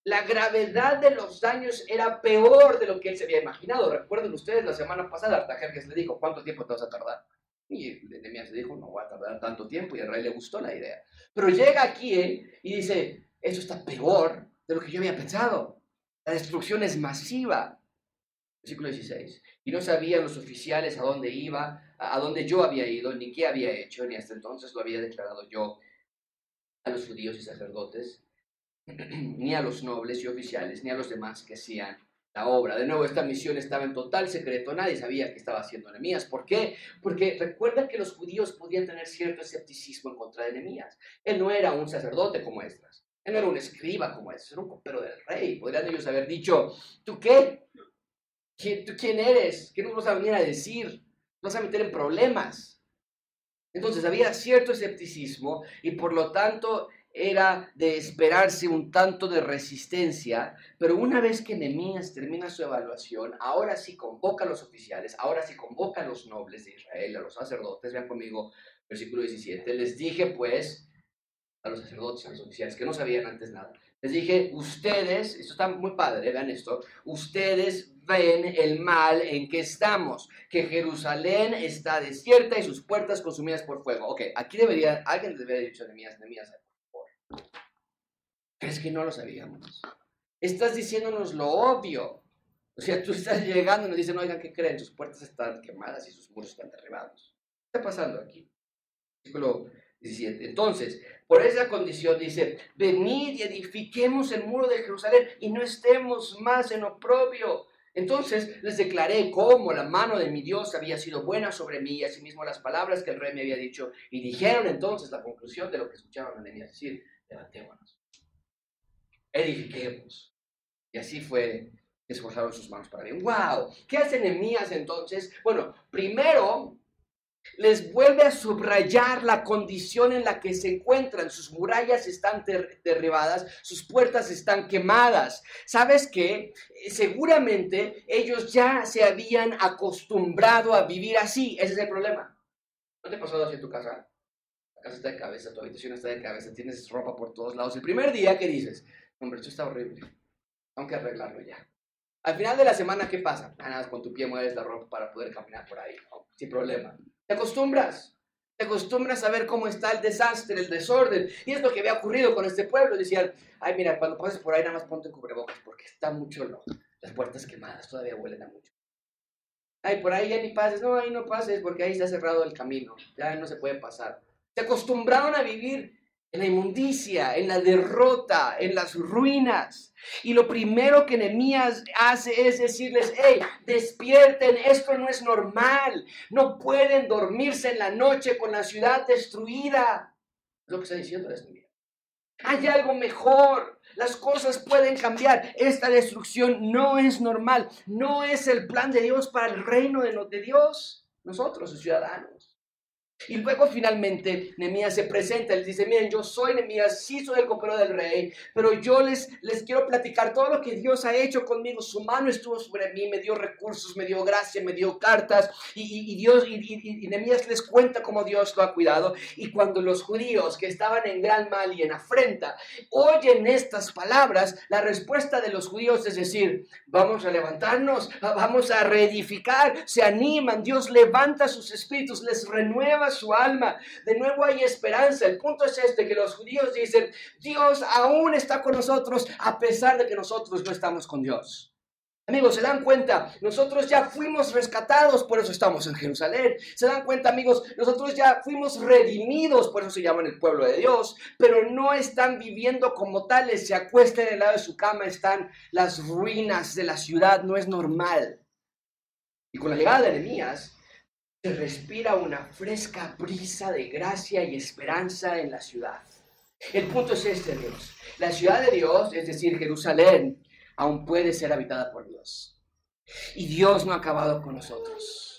La gravedad de los daños era peor de lo que él se había imaginado. Recuerden ustedes la semana pasada, Artajerjes le dijo, ¿cuánto tiempo te vas a tardar? Y Nehemías se dijo, no voy a tardar tanto tiempo, y a rey le gustó la idea. Pero llega aquí él y dice, eso está peor de lo que yo había pensado. La destrucción es masiva. Versículo 16. Y no sabían los oficiales a dónde iba, a dónde yo había ido, ni qué había hecho, ni hasta entonces lo había declarado yo a los judíos y sacerdotes, ni a los nobles y oficiales, ni a los demás que hacían la obra. De nuevo, esta misión estaba en total secreto, nadie sabía que estaba haciendo Nehemías. ¿Por qué? Porque recuerda que los judíos podían tener cierto escepticismo en contra de Nehemías. Él no era un sacerdote como Estras, él no era un escriba como Estras, era un copero del rey. Podrían ellos haber dicho, ¿tú qué? ¿Quién, ¿Tú quién eres? ¿Qué nos vas a venir a decir? Nos vas a meter en problemas. Entonces había cierto escepticismo y por lo tanto era de esperarse un tanto de resistencia, pero una vez que Nehemías termina su evaluación, ahora sí convoca a los oficiales, ahora sí convoca a los nobles de Israel, a los sacerdotes, vean conmigo versículo 17, les dije pues a los sacerdotes, a los oficiales que no sabían antes nada, Les dije, ustedes, esto está muy padre, vean esto, ustedes ven el mal en que estamos, que Jerusalén está desierta y sus puertas consumidas por fuego. Ok, aquí debería, alguien debería haber dicho Nemías, Nemías, por favor. es que no lo sabíamos? Estás diciéndonos lo obvio. O sea, tú estás llegando y nos dicen, oigan, ¿qué creen? Sus puertas están quemadas y sus muros están derribados. ¿Qué está pasando aquí? Versículo 17. Entonces, por esa condición dice, venid y edifiquemos el muro de Jerusalén y no estemos más en oprobio. Entonces les declaré cómo la mano de mi Dios había sido buena sobre mí y asimismo las palabras que el rey me había dicho. Y dijeron entonces la conclusión de lo que escuchaban a Nehemías decir, levantémonos, edifiquemos. Y así fue que esforzaron sus manos para bien. ¡Wow! ¿Qué hace Nehemías entonces? Bueno, primero les vuelve a subrayar la condición en la que se encuentran. Sus murallas están derribadas, sus puertas están quemadas. ¿Sabes qué? Eh, seguramente ellos ya se habían acostumbrado a vivir así. Ese es el problema. ¿No te pasado así en tu casa? La casa está de cabeza, tu habitación está de cabeza, tienes ropa por todos lados. El primer día que dices, hombre, esto está horrible. Tengo que arreglarlo ya. Al final de la semana, ¿qué pasa? Ah, nada, con tu pie mueves la ropa para poder caminar por ahí, sin problema. Te acostumbras. Te acostumbras a ver cómo está el desastre, el desorden. Y es lo que había ocurrido con este pueblo. Decían, ay, mira, cuando pases por ahí nada más ponte cubrebocas porque está mucho lo, las puertas quemadas, todavía huelen a mucho. Ay, por ahí ya ni pases. No, ahí no pases porque ahí está cerrado el camino. Ya no se puede pasar. Se acostumbraron a vivir en la inmundicia, en la derrota, en las ruinas. Y lo primero que Nehemías hace es decirles, hey, despierten, esto no es normal, no pueden dormirse en la noche con la ciudad destruida. Es lo que está diciendo Nehemías. Hay algo mejor, las cosas pueden cambiar. Esta destrucción no es normal, no es el plan de Dios para el reino de, de Dios, nosotros, ciudadanos. Y luego finalmente Nemías se presenta, les dice, miren, yo soy Nemías, sí soy el copero del rey, pero yo les, les quiero platicar todo lo que Dios ha hecho conmigo. Su mano estuvo sobre mí, me dio recursos, me dio gracia, me dio cartas, y, Dios, y, y, Nemías les cuenta cómo Dios lo ha cuidado. Y cuando los judíos que estaban en gran mal y en afrenta oyen estas palabras, la respuesta de los judíos es decir, vamos a levantarnos, vamos a reedificar, se animan, Dios levanta sus espíritus, les renueva su alma. De nuevo hay esperanza. El punto es este, que los judíos dicen, Dios aún está con nosotros a pesar de que nosotros no estamos con Dios. Amigos, se dan cuenta, nosotros ya fuimos rescatados, por eso estamos en Jerusalén. Se dan cuenta, amigos, nosotros ya fuimos redimidos, por eso se llaman el pueblo de Dios, pero no están viviendo como tales, se acuestan en el lado de su cama, están las ruinas de la ciudad, no es normal. Y con la llegada de Nehemías, se respira una fresca brisa de gracia y esperanza en la ciudad. El punto es este, Dios. La ciudad de Dios, es decir, Jerusalén, aún puede ser habitada por Dios. Y Dios no ha acabado con nosotros.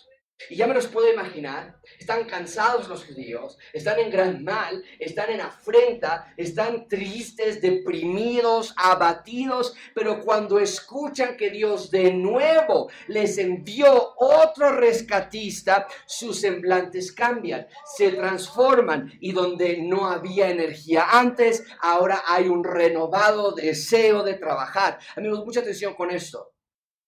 Y ya me los puedo imaginar, están cansados los judíos, están en gran mal, están en afrenta, están tristes, deprimidos, abatidos, pero cuando escuchan que Dios de nuevo les envió otro rescatista, sus semblantes cambian, se transforman y donde no había energía antes, ahora hay un renovado deseo de trabajar. Amigos, mucha atención con esto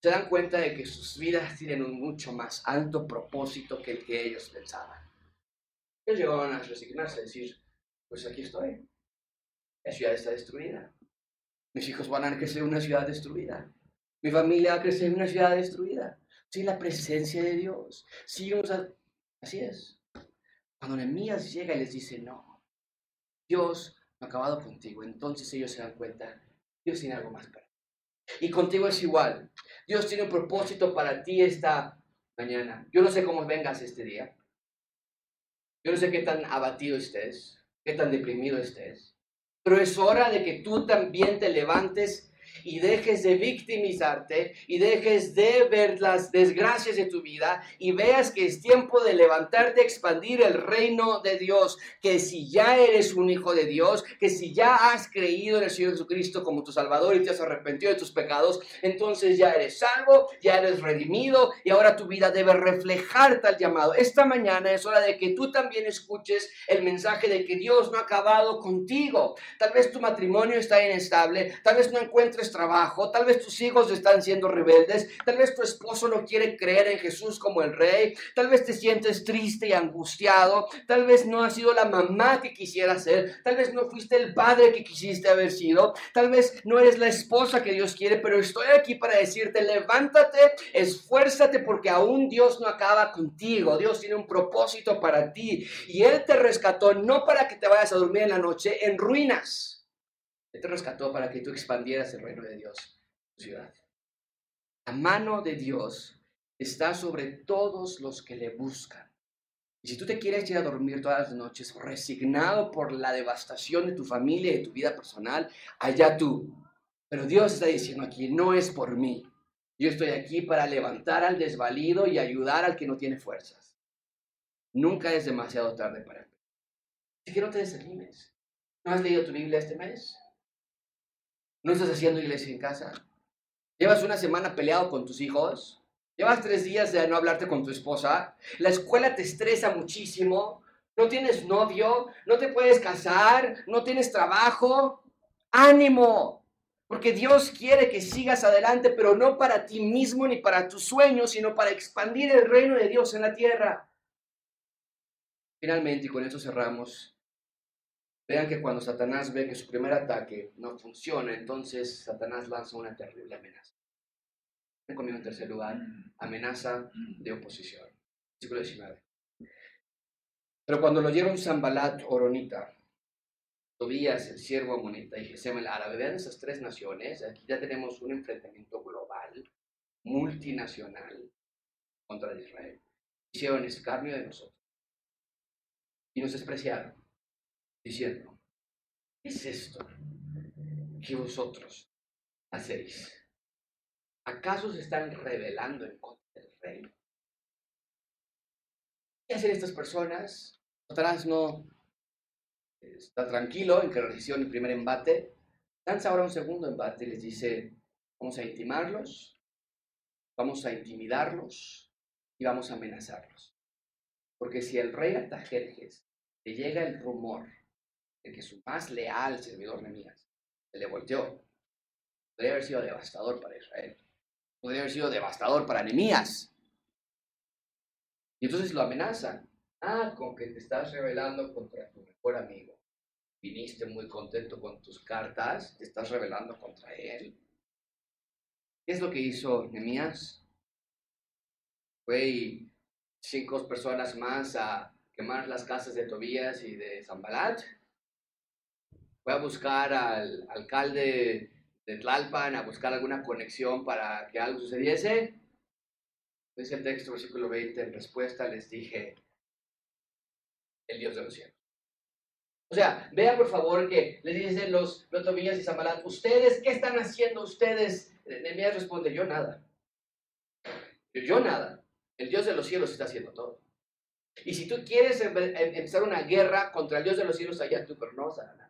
se dan cuenta de que sus vidas tienen un mucho más alto propósito que el que ellos pensaban. Ellos llegaban a resignarse, a decir, pues aquí estoy, la ciudad está destruida, mis hijos van a crecer en una ciudad destruida, mi familia va a crecer en una ciudad destruida, sin la presencia de Dios. Sí, así es. Cuando Nehemías llega y les dice, no, Dios ha acabado contigo, entonces ellos se dan cuenta, Dios tiene algo más para y contigo es igual. Dios tiene un propósito para ti esta mañana. Yo no sé cómo vengas este día. Yo no sé qué tan abatido estés, qué tan deprimido estés. Pero es hora de que tú también te levantes y dejes de victimizarte y dejes de ver las desgracias de tu vida y veas que es tiempo de levantarte, expandir el reino de Dios, que si ya eres un hijo de Dios, que si ya has creído en el Señor Jesucristo como tu Salvador y te has arrepentido de tus pecados, entonces ya eres salvo, ya eres redimido y ahora tu vida debe reflejar tal llamado. Esta mañana es hora de que tú también escuches el mensaje de que Dios no ha acabado contigo. Tal vez tu matrimonio está inestable, tal vez no encuentres trabajo, tal vez tus hijos están siendo rebeldes, tal vez tu esposo no quiere creer en Jesús como el rey, tal vez te sientes triste y angustiado, tal vez no has sido la mamá que quisieras ser, tal vez no fuiste el padre que quisiste haber sido, tal vez no eres la esposa que Dios quiere, pero estoy aquí para decirte, levántate, esfuérzate porque aún Dios no acaba contigo, Dios tiene un propósito para ti y Él te rescató no para que te vayas a dormir en la noche en ruinas te rescató para que tú expandieras el reino de Dios en tu ciudad. La mano de Dios está sobre todos los que le buscan. Y si tú te quieres ir a dormir todas las noches resignado por la devastación de tu familia y de tu vida personal, allá tú. Pero Dios está diciendo aquí, no es por mí. Yo estoy aquí para levantar al desvalido y ayudar al que no tiene fuerzas. Nunca es demasiado tarde para empezar. Así que no te desanimes. ¿No has leído tu Biblia este mes? ¿No estás haciendo iglesia en casa? ¿Llevas una semana peleado con tus hijos? ¿Llevas tres días de no hablarte con tu esposa? ¿La escuela te estresa muchísimo? ¿No tienes novio? ¿No te puedes casar? ¿No tienes trabajo? ¡Ánimo! Porque Dios quiere que sigas adelante, pero no para ti mismo ni para tus sueños, sino para expandir el reino de Dios en la tierra. Finalmente, y con esto cerramos, Vean que cuando Satanás ve que su primer ataque no funciona, entonces Satanás lanza una terrible amenaza. Ven conmigo en tercer lugar, amenaza de oposición. Versículo 19. Pero cuando lo oyeron Zambalat, Oronita, Tobías, el siervo amonita, y Gesem el árabe, vean esas tres naciones, aquí ya tenemos un enfrentamiento global, multinacional, contra Israel. Hicieron escarnio de nosotros y nos despreciaron diciendo, ¿qué es esto que vosotros hacéis? ¿Acaso se están rebelando en contra del rey? ¿Qué hacen estas personas? Satanás no está tranquilo en que realizaron el primer embate. Lanza ahora un segundo embate y les dice, vamos a intimarlos, vamos a intimidarlos y vamos a amenazarlos. Porque si el rey Atajerjes le llega el rumor de que su más leal servidor Nemías se le volteó, podría haber sido devastador para Israel. Podría haber sido devastador para Nemías. Y entonces lo amenazan. Ah, con que te estás rebelando contra tu mejor amigo. Viniste muy contento con tus cartas, te estás rebelando contra él. ¿Qué es lo que hizo Nemías? Fue cinco personas más a quemar las casas de Tobías y de Zambalat Voy a buscar al alcalde de Tlalpan, a buscar alguna conexión para que algo sucediese. Dice el texto, versículo 20, en respuesta les dije, el Dios de los cielos. O sea, vean por favor que les dicen los, los y Zambalat, ¿ustedes qué están haciendo ustedes? Nehemías responde, yo nada. Yo, yo nada. El Dios de los cielos está haciendo todo. Y si tú quieres em, empezar una guerra contra el Dios de los cielos, allá tú, pero no vas a ganar.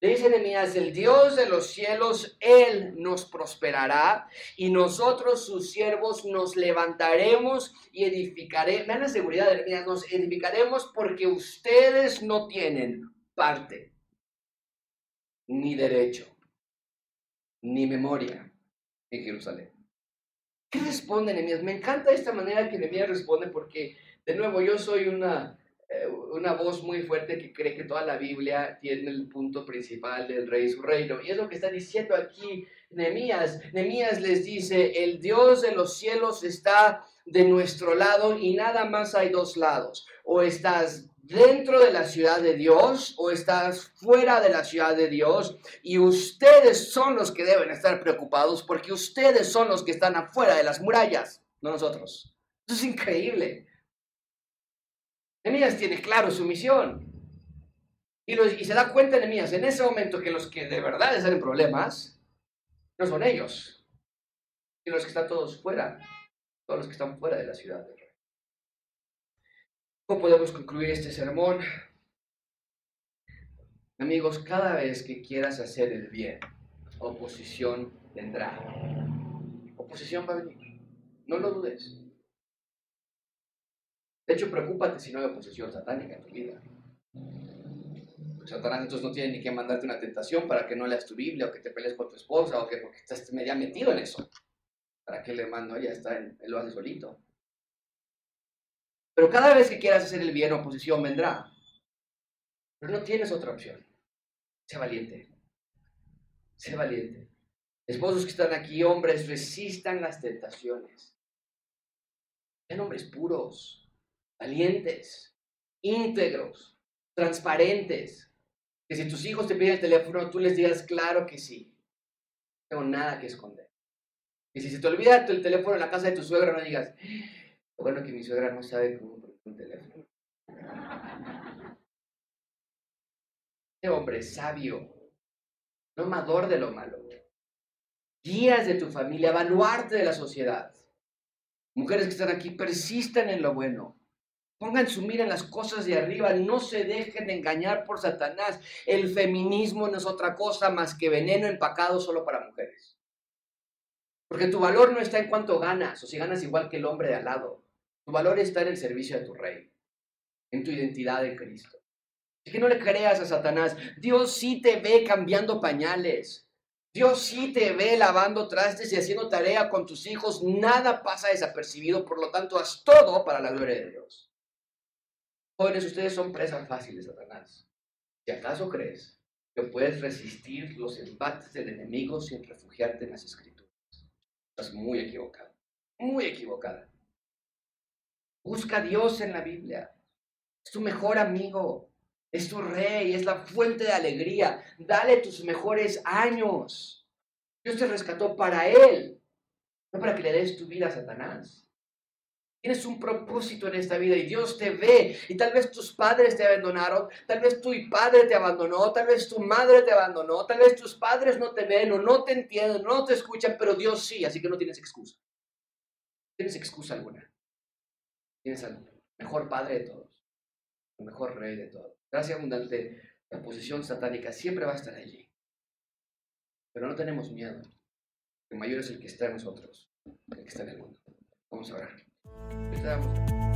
Dice Nehemías, el Dios de los cielos, Él nos prosperará y nosotros, sus siervos, nos levantaremos y edificaremos. Vean la seguridad de Nehemías, nos edificaremos porque ustedes no tienen parte, ni derecho, ni memoria en Jerusalén. ¿Qué responde Nehemías? Me encanta esta manera que Nehemías responde porque, de nuevo, yo soy una una voz muy fuerte que cree que toda la Biblia tiene el punto principal del rey y su reino. Y es lo que está diciendo aquí Nehemías. Nehemías les dice, el Dios de los cielos está de nuestro lado y nada más hay dos lados. O estás dentro de la ciudad de Dios o estás fuera de la ciudad de Dios y ustedes son los que deben estar preocupados porque ustedes son los que están afuera de las murallas, no nosotros. Eso es increíble. Nehemías tiene claro su misión. Y, se da cuenta Nehemías en ese momento que los que de verdad están en problemas no son ellos, sino los que están todos fuera, todos los que están fuera de la ciudad del rey. ¿Cómo podemos concluir este sermón? Amigos, cada vez que quieras hacer el bien, oposición vendrá. Oposición va a venir. No lo dudes. De hecho, preocúpate si no hay oposición satánica en tu vida. Satanás entonces no tiene ni que mandarte una tentación para que no leas tu Biblia o que te pelees con tu esposa o que porque estás media metido en eso. ¿Para qué le mando? Ya está, él lo hace solito. Pero cada vez que quieras hacer el bien, oposición vendrá. Pero no tienes otra opción. Sé valiente. Sé valiente. Esposos que están aquí, hombres, resistan las tentaciones. Sean hombres puros, valientes, íntegros, transparentes, que si tus hijos te piden el teléfono, tú les digas, claro que sí. No tengo nada que esconder. Y si se te olvida el teléfono en la casa de tu suegra, no digas, lo bueno que mi suegra no sabe cómo poner un teléfono. Este hombre sabio, no amador de lo malo. Guías de tu familia, baluarte de la sociedad. Mujeres que están aquí, persisten en lo bueno. Pongan su mira en las cosas de arriba, no se dejen engañar por Satanás. El feminismo no es otra cosa más que veneno empacado solo para mujeres. Porque tu valor no está en cuánto ganas o si ganas igual que el hombre de al lado. Tu valor está en el servicio de tu rey, en tu identidad en Cristo. Así que no le creas a Satanás. Dios sí te ve cambiando pañales. Dios sí te ve lavando trastes y haciendo tarea con tus hijos. Nada pasa desapercibido, por lo tanto, haz todo para la gloria de Dios. Jóvenes, ustedes son presas fáciles, Satanás. Si acaso crees que puedes resistir los embates del enemigo sin refugiarte en las escrituras, estás muy equivocado, muy equivocada. Busca a Dios en la Biblia. Es tu mejor amigo, es tu rey, es la fuente de alegría. Dale tus mejores años. Dios te rescató para Él, no para que le des tu vida a Satanás. Tienes un propósito en esta vida y Dios te ve. Y tal vez tus padres te abandonaron, tal vez tu padre te abandonó, tal vez tu madre te abandonó, tal vez tus padres no te ven o no te entienden, no te escuchan, pero Dios sí, así que no tienes excusa. tienes excusa alguna. Tienes al mejor padre de todos, mejor rey de todos. Gracias abundante, la posición satánica siempre va a estar allí. Pero no tenemos miedo. El mayor es el que está en nosotros, el que está en el mundo. Vamos a orar. Estamos.